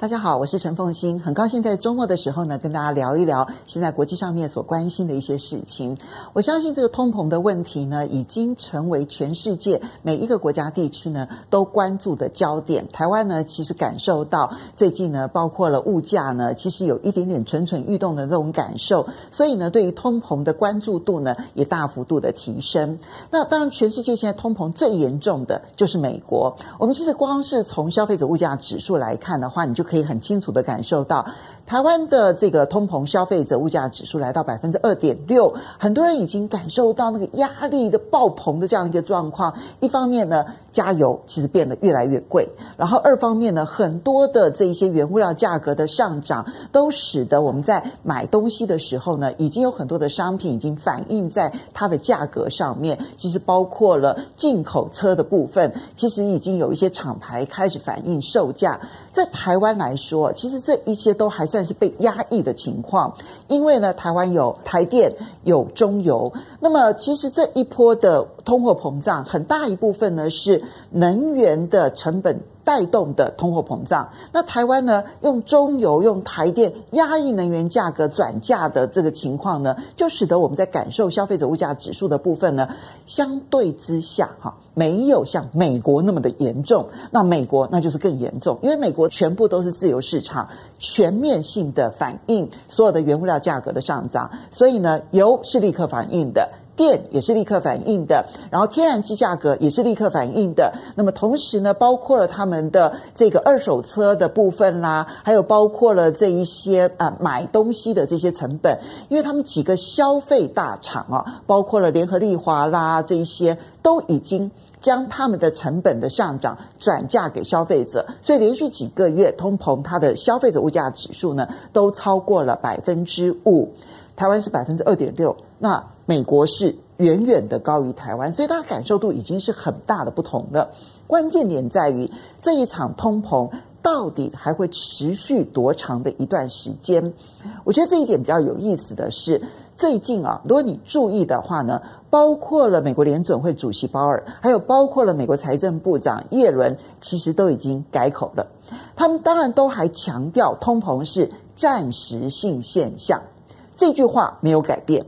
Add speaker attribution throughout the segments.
Speaker 1: 大家好，我是陈凤欣，很高兴在周末的时候呢，跟大家聊一聊现在国际上面所关心的一些事情。我相信这个通膨的问题呢，已经成为全世界每一个国家地区呢都关注的焦点。台湾呢，其实感受到最近呢，包括了物价呢，其实有一点点蠢蠢欲动的这种感受，所以呢，对于通膨的关注度呢，也大幅度的提升。那当然，全世界现在通膨最严重的就是美国。我们其实光是从消费者物价指数来看的话，你就可以很清楚的感受到，台湾的这个通膨消费者物价指数来到百分之二点六，很多人已经感受到那个压力的爆棚的这样一个状况。一方面呢，加油其实变得越来越贵，然后二方面呢，很多的这一些原物料价格的上涨，都使得我们在买东西的时候呢，已经有很多的商品已经反映在它的价格上面。其实包括了进口车的部分，其实已经有一些厂牌开始反映售价。在台湾来说，其实这一些都还算是被压抑的情况，因为呢，台湾有台电，有中油。那么，其实这一波的通货膨胀，很大一部分呢是能源的成本带动的通货膨胀。那台湾呢，用中油、用台电压抑能源价格转嫁的这个情况呢，就使得我们在感受消费者物价指数的部分呢，相对之下，哈。没有像美国那么的严重，那美国那就是更严重，因为美国全部都是自由市场，全面性的反映所有的原物料价格的上涨，所以呢，油是立刻反映的，电也是立刻反映的，然后天然气价格也是立刻反映的。那么同时呢，包括了他们的这个二手车的部分啦，还有包括了这一些啊买东西的这些成本，因为他们几个消费大厂啊，包括了联合利华啦这一些都已经。将他们的成本的上涨转嫁给消费者，所以连续几个月通膨，它的消费者物价指数呢都超过了百分之五。台湾是百分之二点六，那美国是远远的高于台湾，所以大家感受度已经是很大的不同了。关键点在于这一场通膨到底还会持续多长的一段时间？我觉得这一点比较有意思的是，最近啊，如果你注意的话呢。包括了美国联准会主席鲍尔，还有包括了美国财政部长耶伦，其实都已经改口了。他们当然都还强调通膨是暂时性现象，这句话没有改变。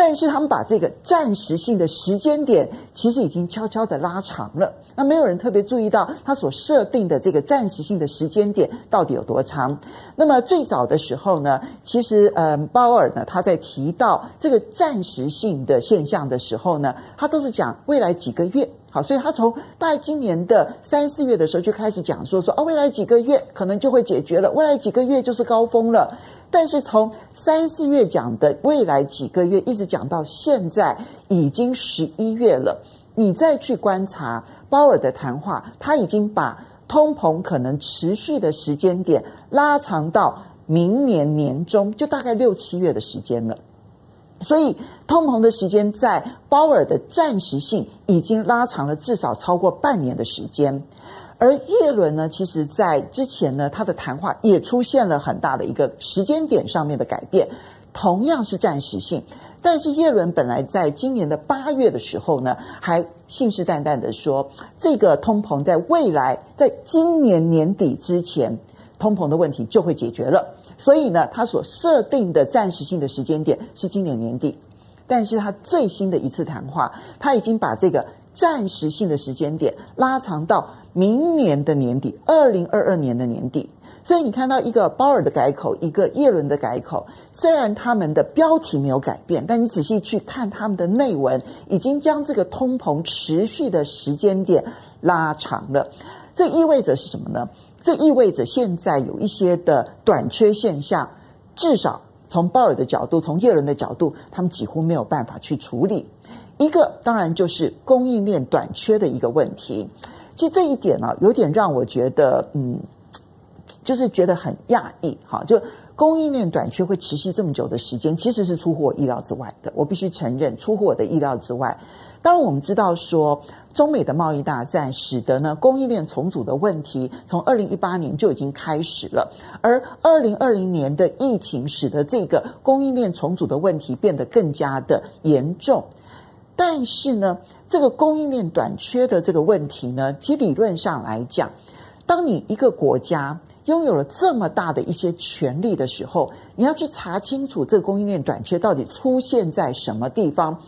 Speaker 1: 但是他们把这个暂时性的时间点，其实已经悄悄的拉长了。那没有人特别注意到他所设定的这个暂时性的时间点到底有多长。那么最早的时候呢，其实呃，鲍尔呢他在提到这个暂时性的现象的时候呢，他都是讲未来几个月。好，所以他从大概今年的三四月的时候就开始讲说说哦，未来几个月可能就会解决了，未来几个月就是高峰了。但是从三四月讲的未来几个月，一直讲到现在已经十一月了，你再去观察鲍尔的谈话，他已经把通膨可能持续的时间点拉长到明年年中，就大概六七月的时间了。所以通膨的时间在鲍尔的暂时性已经拉长了至少超过半年的时间。而叶伦呢，其实在之前呢，他的谈话也出现了很大的一个时间点上面的改变，同样是暂时性。但是叶伦本来在今年的八月的时候呢，还信誓旦旦的说，这个通膨在未来，在今年年底之前，通膨的问题就会解决了。所以呢，他所设定的暂时性的时间点是今年年底。但是他最新的一次谈话，他已经把这个暂时性的时间点拉长到。明年的年底，二零二二年的年底，所以你看到一个鲍尔的改口，一个耶伦的改口，虽然他们的标题没有改变，但你仔细去看他们的内文，已经将这个通膨持续的时间点拉长了。这意味着是什么呢？这意味着现在有一些的短缺现象，至少从鲍尔的角度，从耶伦的角度，他们几乎没有办法去处理。一个当然就是供应链短缺的一个问题。其实这一点呢、有点让我觉得，嗯，就是觉得很讶异哈。就供应链短缺会持续这么久的时间，其实是出乎我意料之外的。我必须承认，出乎我的意料之外。当然，我们知道说，中美的贸易大战使得呢供应链重组的问题，从二零一八年就已经开始了，而二零二零年的疫情使得这个供应链重组的问题变得更加的严重。但是呢，这个供应链短缺的这个问题呢，其理论上来讲，当你一个国家拥有了这么大的一些权力的时候，你要去查清楚这个供应链短缺到底出现在什么地方。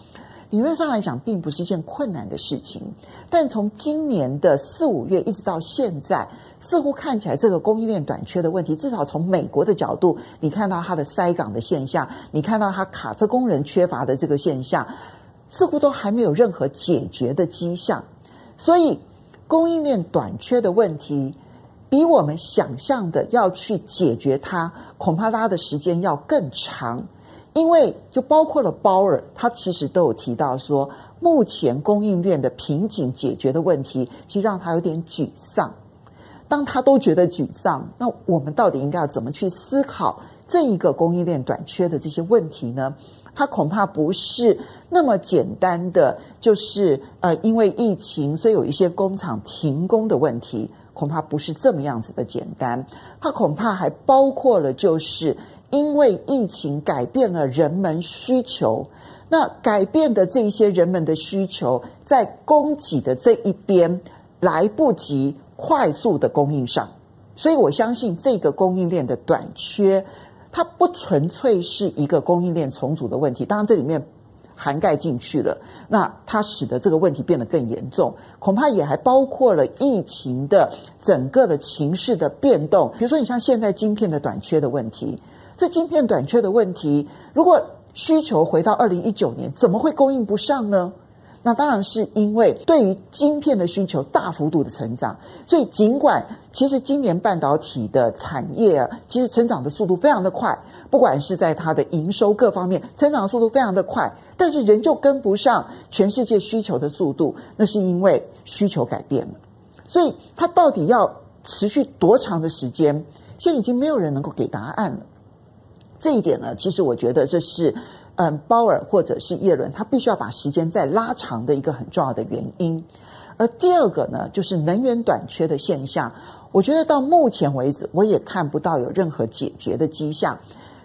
Speaker 1: 理论上来讲，并不是一件困难的事情，但从今年的四五月一直到现在，似乎看起来这个供应链短缺的问题，至少从美国的角度，你看到它的塞港的现象，你看到它卡车工人缺乏的这个现象，似乎都还没有任何解决的迹象。所以，供应链短缺的问题，比我们想象的要去解决它，恐怕拉的时间要更长。因为就包括了鲍尔，他其实都有提到说，目前供应链的瓶颈解决的问题，其实让他有点沮丧。当他都觉得沮丧，那我们到底应该要怎么去思考这一个供应链短缺的这些问题呢？它恐怕不是那么简单的，就是呃，因为疫情，所以有一些工厂停工的问题，恐怕不是这么样子的简单。它恐怕还包括了就是。因为疫情改变了人们需求，那改变的这一些人们的需求，在供给的这一边来不及快速的供应上，所以我相信这个供应链的短缺，它不纯粹是一个供应链重组的问题，当然这里面涵盖进去了，那它使得这个问题变得更严重，恐怕也还包括了疫情的整个的情势的变动，比如说你像现在晶片的短缺的问题。这晶片短缺的问题，如果需求回到二零一九年，怎么会供应不上呢？那当然是因为对于晶片的需求大幅度的成长，所以尽管其实今年半导体的产业啊，其实成长的速度非常的快，不管是在它的营收各方面，成长的速度非常的快，但是仍旧跟不上全世界需求的速度，那是因为需求改变了。所以它到底要持续多长的时间，现在已经没有人能够给答案了。这一点呢，其实我觉得这是，嗯，鲍尔或者是耶伦，他必须要把时间再拉长的一个很重要的原因。而第二个呢，就是能源短缺的现象，我觉得到目前为止，我也看不到有任何解决的迹象。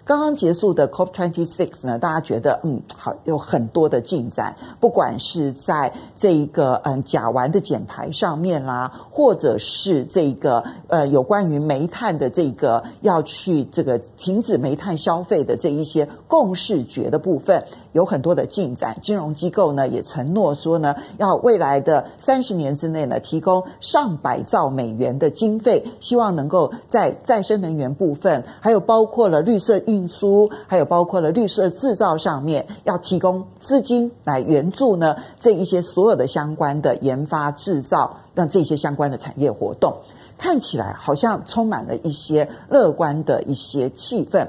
Speaker 1: 刚刚结束的 COP26 呢，大家觉得嗯好，有很多的进展，不管是在这一个嗯甲烷的减排上面啦，或者是这个呃有关于煤炭的这个要去这个停止煤炭消费的这一些共识决的部分。有很多的进展，金融机构呢也承诺说呢，要未来的三十年之内呢，提供上百兆美元的经费，希望能够在再生能源部分，还有包括了绿色运运输，还有包括了绿色制造上面，要提供资金来援助呢这一些所有的相关的研发制造，让这些相关的产业活动看起来好像充满了一些乐观的一些气氛。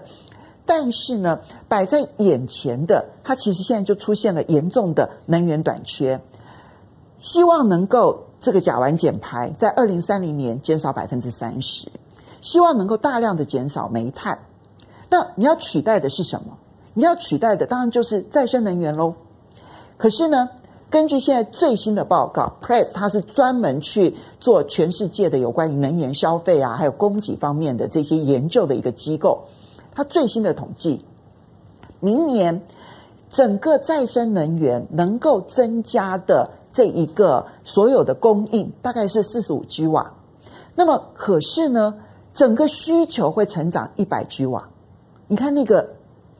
Speaker 1: 但是呢，摆在眼前的，它其实现在就出现了严重的能源短缺。希望能够这个甲烷减排在二零三零年减少百分之三十，希望能够大量的减少煤炭。那你要取代的是什么？你要取代的当然就是再生能源喽。可是呢，根据现在最新的报告，PRES 它是专门去做全世界的有关于能源消费啊，还有供给方面的这些研究的一个机构。它最新的统计，明年整个再生能源能够增加的这一个所有的供应大概是四十五 G 瓦，那么可是呢，整个需求会成长一百 G 瓦。你看那个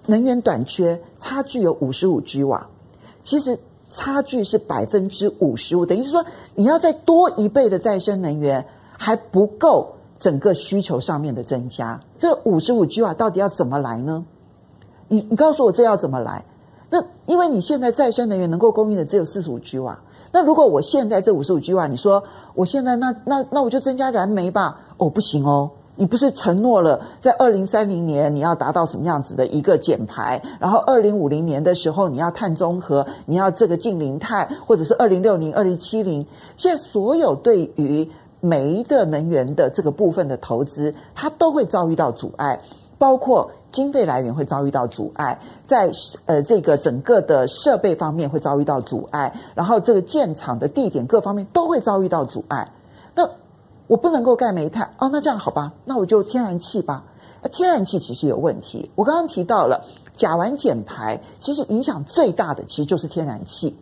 Speaker 1: 能源短缺差距有五十五 G 瓦，其实差距是百分之五十五，等于是说你要再多一倍的再生能源还不够。整个需求上面的增加，这五十五 G 瓦到底要怎么来呢？你你告诉我这要怎么来？那因为你现在再生能源能够供应的只有四十五 G 瓦，那如果我现在这五十五 G 瓦，你说我现在那那那我就增加燃煤吧？哦，不行哦，你不是承诺了在二零三零年你要达到什么样子的一个减排，然后二零五零年的时候你要碳中和，你要这个净零碳，或者是二零六零、二零七零，现在所有对于煤的能源的这个部分的投资，它都会遭遇到阻碍，包括经费来源会遭遇到阻碍，在呃这个整个的设备方面会遭遇到阻碍，然后这个建厂的地点各方面都会遭遇到阻碍。那我不能够盖煤炭哦，那这样好吧，那我就天然气吧。天然气其实有问题，我刚刚提到了甲烷减排，其实影响最大的其实就是天然气，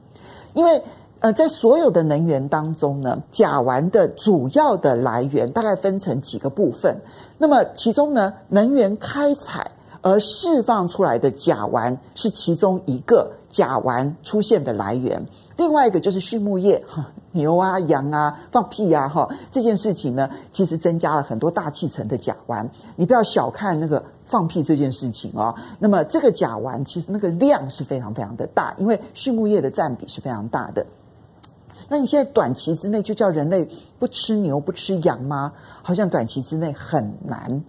Speaker 1: 因为。呃，在所有的能源当中呢，甲烷的主要的来源大概分成几个部分。那么其中呢，能源开采而释放出来的甲烷是其中一个甲烷出现的来源。另外一个就是畜牧业，牛啊、羊啊放屁呀，哈，这件事情呢，其实增加了很多大气层的甲烷。你不要小看那个放屁这件事情哦。那么这个甲烷其实那个量是非常非常的大，因为畜牧业的占比是非常大的。那你现在短期之内就叫人类不吃牛不吃羊吗？好像短期之内很难。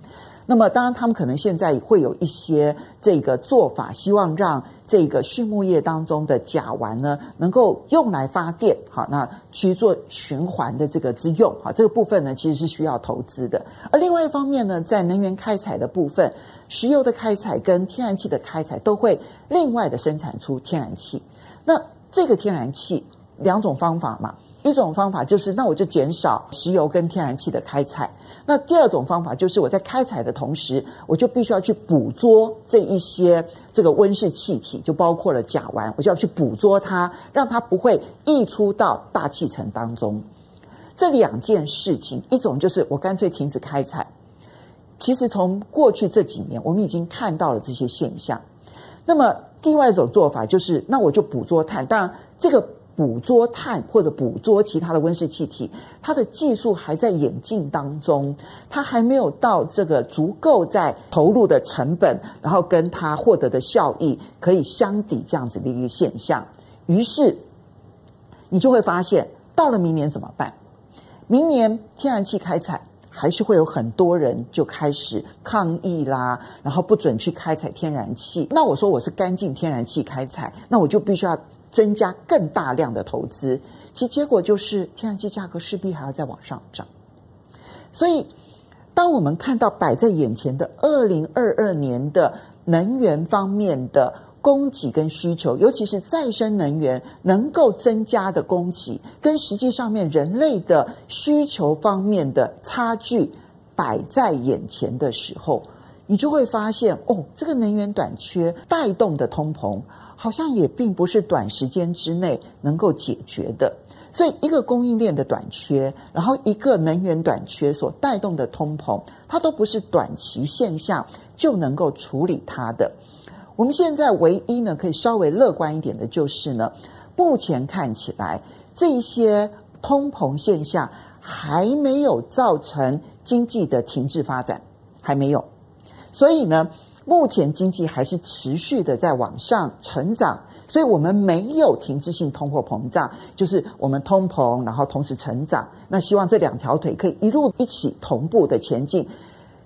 Speaker 1: 那么当然，他们可能现在会有一些这个做法，希望让这个畜牧业当中的甲烷呢，能够用来发电，好，那去做循环的这个之用，好，这个部分呢其实是需要投资的。而另外一方面呢，在能源开采的部分，石油的开采跟天然气的开采都会另外的生产出天然气。那这个天然气两种方法嘛，一种方法就是那我就减少石油跟天然气的开采。那第二种方法就是我在开采的同时，我就必须要去捕捉这一些这个温室气体，就包括了甲烷，我就要去捕捉它，让它不会溢出到大气层当中。这两件事情，一种就是我干脆停止开采。其实从过去这几年，我们已经看到了这些现象。那么另外一种做法就是，那我就捕捉碳。当然这个。捕捉碳或者捕捉其他的温室气体，它的技术还在演进当中，它还没有到这个足够在投入的成本，然后跟它获得的效益可以相抵这样子的一个现象。于是你就会发现，到了明年怎么办？明年天然气开采还是会有很多人就开始抗议啦，然后不准去开采天然气。那我说我是干净天然气开采，那我就必须要。增加更大量的投资，其结果就是天然气价格势必还要再往上涨。所以，当我们看到摆在眼前的二零二二年的能源方面的供给跟需求，尤其是再生能源能够增加的供给，跟实际上面人类的需求方面的差距摆在眼前的时候，你就会发现，哦，这个能源短缺带动的通膨。好像也并不是短时间之内能够解决的，所以一个供应链的短缺，然后一个能源短缺所带动的通膨，它都不是短期现象就能够处理它的。我们现在唯一呢可以稍微乐观一点的就是呢，目前看起来这一些通膨现象还没有造成经济的停滞发展，还没有，所以呢。目前经济还是持续的在往上成长，所以我们没有停滞性通货膨胀，就是我们通膨，然后同时成长。那希望这两条腿可以一路一起同步的前进。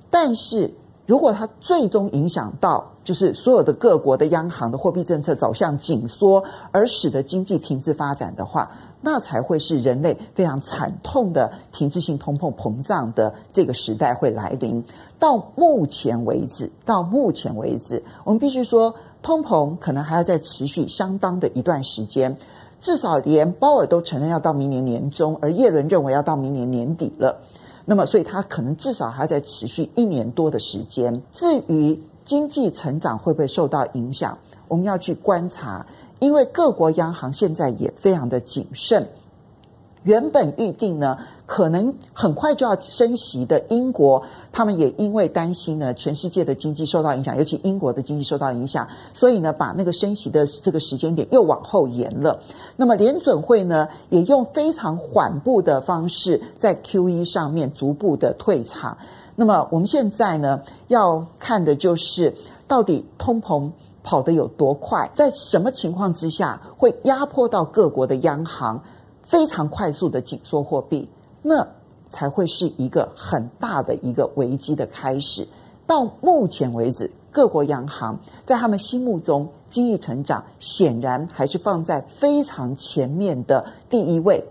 Speaker 1: 但是如果它最终影响到，就是所有的各国的央行的货币政策走向紧缩，而使得经济停滞发展的话，那才会是人类非常惨痛的停滞性通货膨胀的这个时代会来临。到目前为止，到目前为止，我们必须说，通膨可能还要再持续相当的一段时间，至少连鲍尔都承认要到明年年中，而叶伦认为要到明年年底了。那么，所以它可能至少还在持续一年多的时间。至于经济成长会不会受到影响，我们要去观察。因为各国央行现在也非常的谨慎，原本预定呢，可能很快就要升息的英国，他们也因为担心呢，全世界的经济受到影响，尤其英国的经济受到影响，所以呢，把那个升息的这个时间点又往后延了。那么联准会呢，也用非常缓步的方式，在 QE 上面逐步的退场。那么我们现在呢，要看的就是到底通膨。跑得有多快？在什么情况之下会压迫到各国的央行非常快速的紧缩货币？那才会是一个很大的一个危机的开始。到目前为止，各国央行在他们心目中经济成长显然还是放在非常前面的第一位。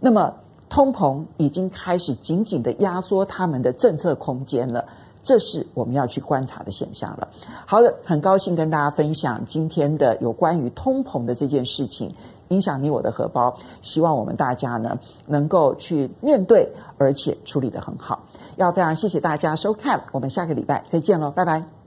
Speaker 1: 那么通膨已经开始紧紧的压缩他们的政策空间了。这是我们要去观察的现象了。好的，很高兴跟大家分享今天的有关于通膨的这件事情，影响你我的荷包。希望我们大家呢能够去面对，而且处理得很好。要非常谢谢大家收看，我们下个礼拜再见喽，拜拜。